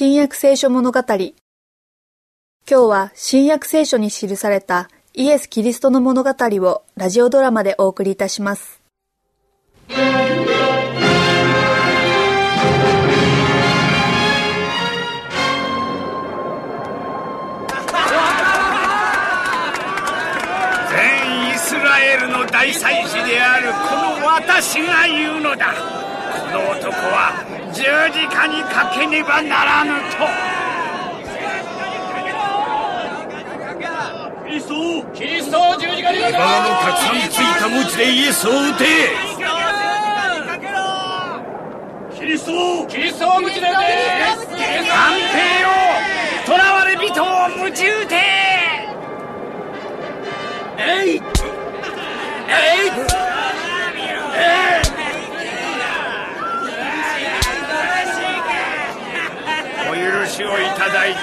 新約聖書物語。今日は新約聖書に記されたイエス・キリストの物語をラジオドラマでお送りいたします。全イスラエルの大祭司であるこの私が言うのだ。この男は十字架にかけねばならぬと。キリストキリストを十字架にかけろ。バラのたくさんついた鞭でイエスを撃て。キリストキリストを鞭で撃て。安平よ囚われ人を鞭打て。えいえいえいただいて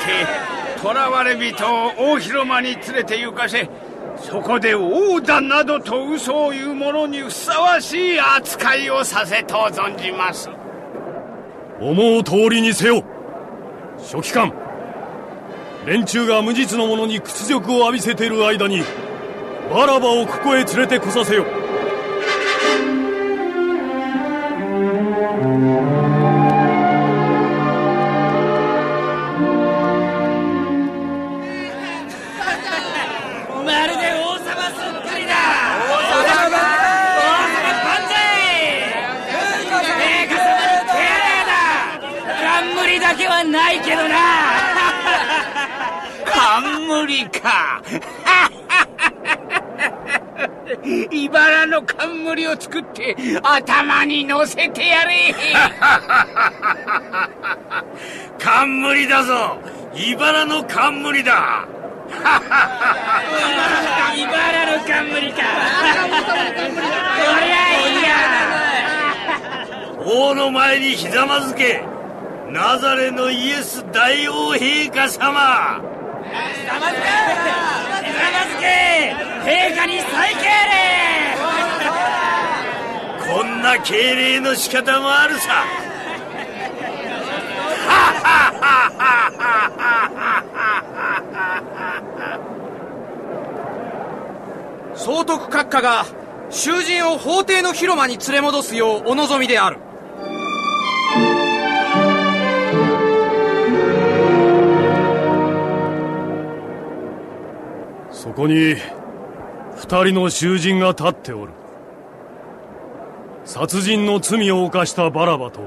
囚われ人を大広間に連れて行かせそこで王だなどと嘘を言う者にふさわしい扱いをさせと存じます。思う通りにせよ。書記官連中が無実の者に屈辱を浴びせている間にバラバをここへ連れてこさせよ。いけどな。冠か。茨の冠を作って頭に乗せてやれ。冠だぞ。茨の冠だ。茨の冠か。そりゃいいや。王の前にひざまずけナザレのイエス大王陛下様。ひざまずけひざまずけ陛下に再敬礼。こんな敬礼の仕方もあるさ。総督閣下が囚人を法廷の広間に連れ戻すようお望みであるここに二人の囚人が立っておる。殺人の罪を犯したバラバと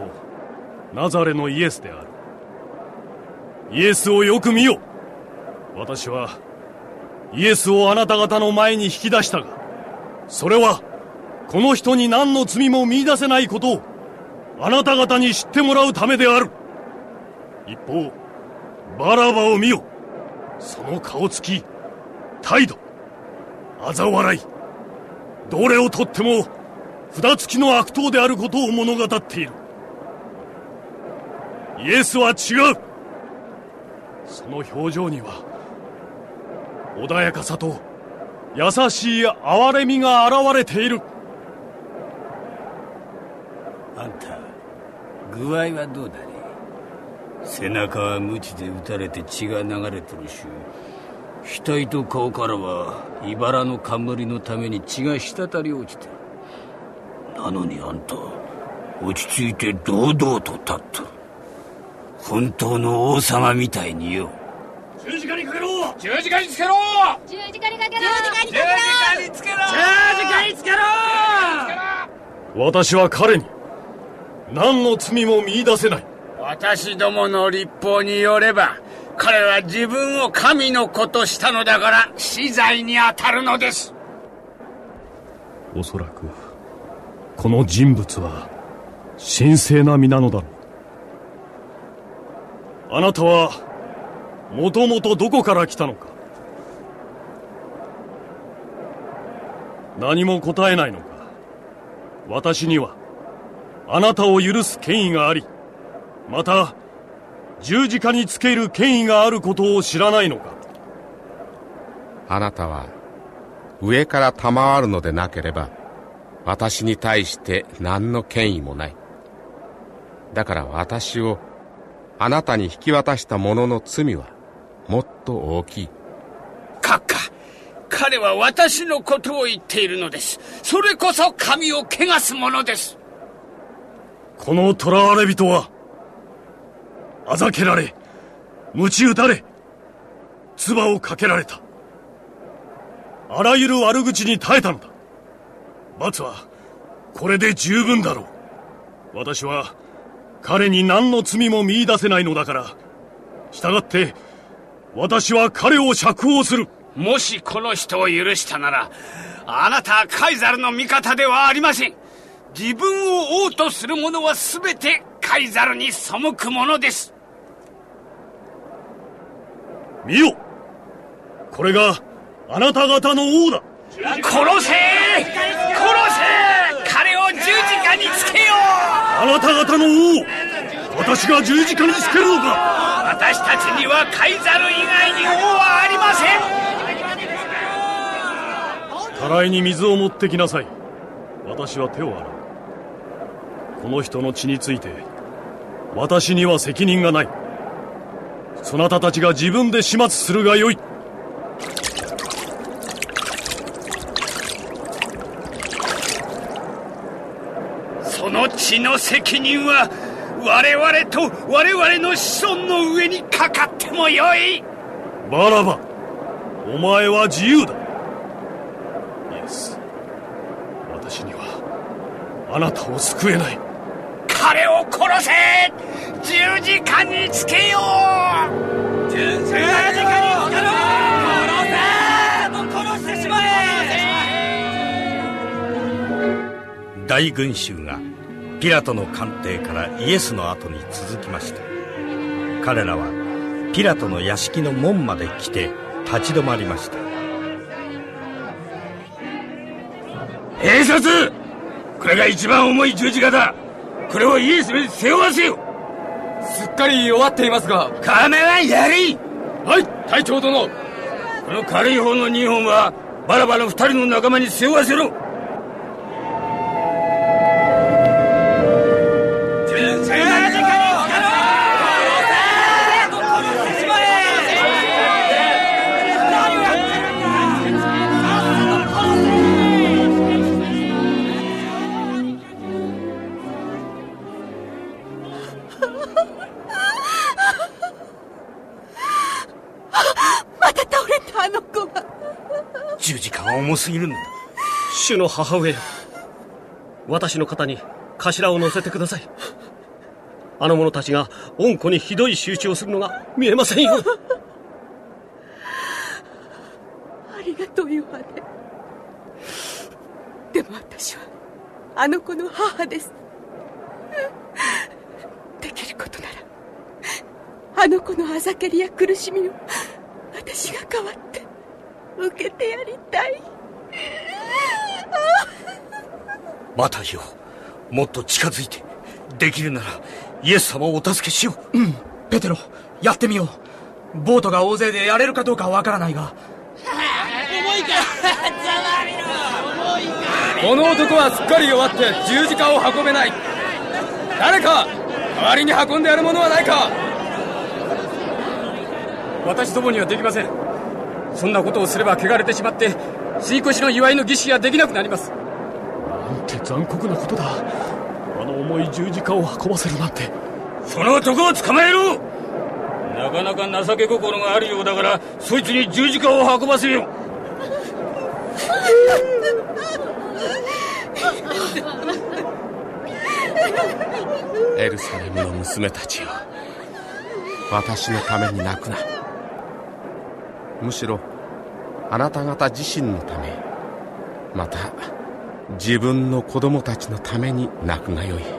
ナザレのイエスである。イエスをよく見よ。私はイエスをあなた方の前に引き出したがそれはこの人に何の罪も見出せないことをあなた方に知ってもらうためである。一方バラバを見よ。その顔つき態度。嘲笑い。どれをとっても札付きの悪党であることを物語っている。イエスは違う。その表情には穏やかさと優しい憐れみが現れている。あんた具合はどうだね？背中は鞭で打たれて血が流れとるし。額と顔からは茨の冠のために血が滴り落ちてるなのにあんた落ち着いて堂々と立っとる本当の王様みたいによ十字架にかけろ！十字架につけろ！十字架にかけろ！十字架につけろ！十字架につけろ！私は彼に何の罪も見出せない。私どもの立法によれば彼は自分を神の子としたのだから死罪に当たるのです。おそらくこの人物は神聖な身なのだろう。あなたはもともとどこから来たのか。何も答えないのか。私にはあなたを許す権威がありまた十字架につける権威があることを知らないのか？あなたは上から賜るのでなければ私に対して何の権威もない。だから私をあなたに引き渡した者の罪はもっと大きい。閣下彼は私のことを言っているのです。それこそ神を汚すものです。この囚われ人はあざけられ鞭打たれ唾をかけられた。あらゆる悪口に耐えたのだ。罰はこれで十分だろう。私は彼に何の罪も見出せないのだから。従って私は彼を釈放する。もしこの人を許したならあなたはカイザルの味方ではありません。自分を王とする者は全てカイザルに背くものです。見よ。これがあなた方の王だ。殺せ!殺せ!彼を十字架につけよう!あなた方の王私が十字架につけるのか。私たちにはカイザル以外に王はありません!たらいに水を持ってきなさい。私は手を洗う。この人の血について私には責任がないそなたたちが自分で始末するがよい。その血の責任は我々と我々の子孫の上にかかってもよい。バラバお前は自由だ。イエス。私にはあなたを救えない。殺せ！十字架につけよう！十字架につけろ！殺せ！もう殺してしまえ大群衆がピラトの官邸からイエスの後に続きました。彼らはピラトの屋敷の門まで来て立ち止まりました。兵卒これが一番重い十字架だ！これをイエスに背負わせよ。すっかり弱っていますが。カメはやれはい隊長殿。この軽い方の2本はバラバラ二人の仲間に背負わせろすぎるんだ。主の母上よ私の肩に頭を乗せてください。あの者たちが恩子にひどい仕打ちをするのが見えませんよ。ありがとうヨハネ。でも私はあの子の母です。できることならあの子のあざけりや苦しみを私が代わって受けてやりたい。マタイよ。もっと近づいてできるならイエス様をお助けしよう。うん。ペテロやってみよう。ボートが大勢でやれるかどうかはわからないが。重いか重いか。この男はすっかり弱って十字架を運べない。誰か代わりに運んでやるものはないか。私どもにはできません。そんなことをすれば汚れてしまって吸い越しの祝いの儀式ができなくなりますて残酷なことだ。あの重い十字架を運ばせるなんて。その男を捕まえろ！なかなか情け心があるようだからそいつに十字架を運ばせよ！エルサレムの娘たちよ。私のために泣くな。むしろあなた方自身のため。また自分の子供たちのために泣くがよい。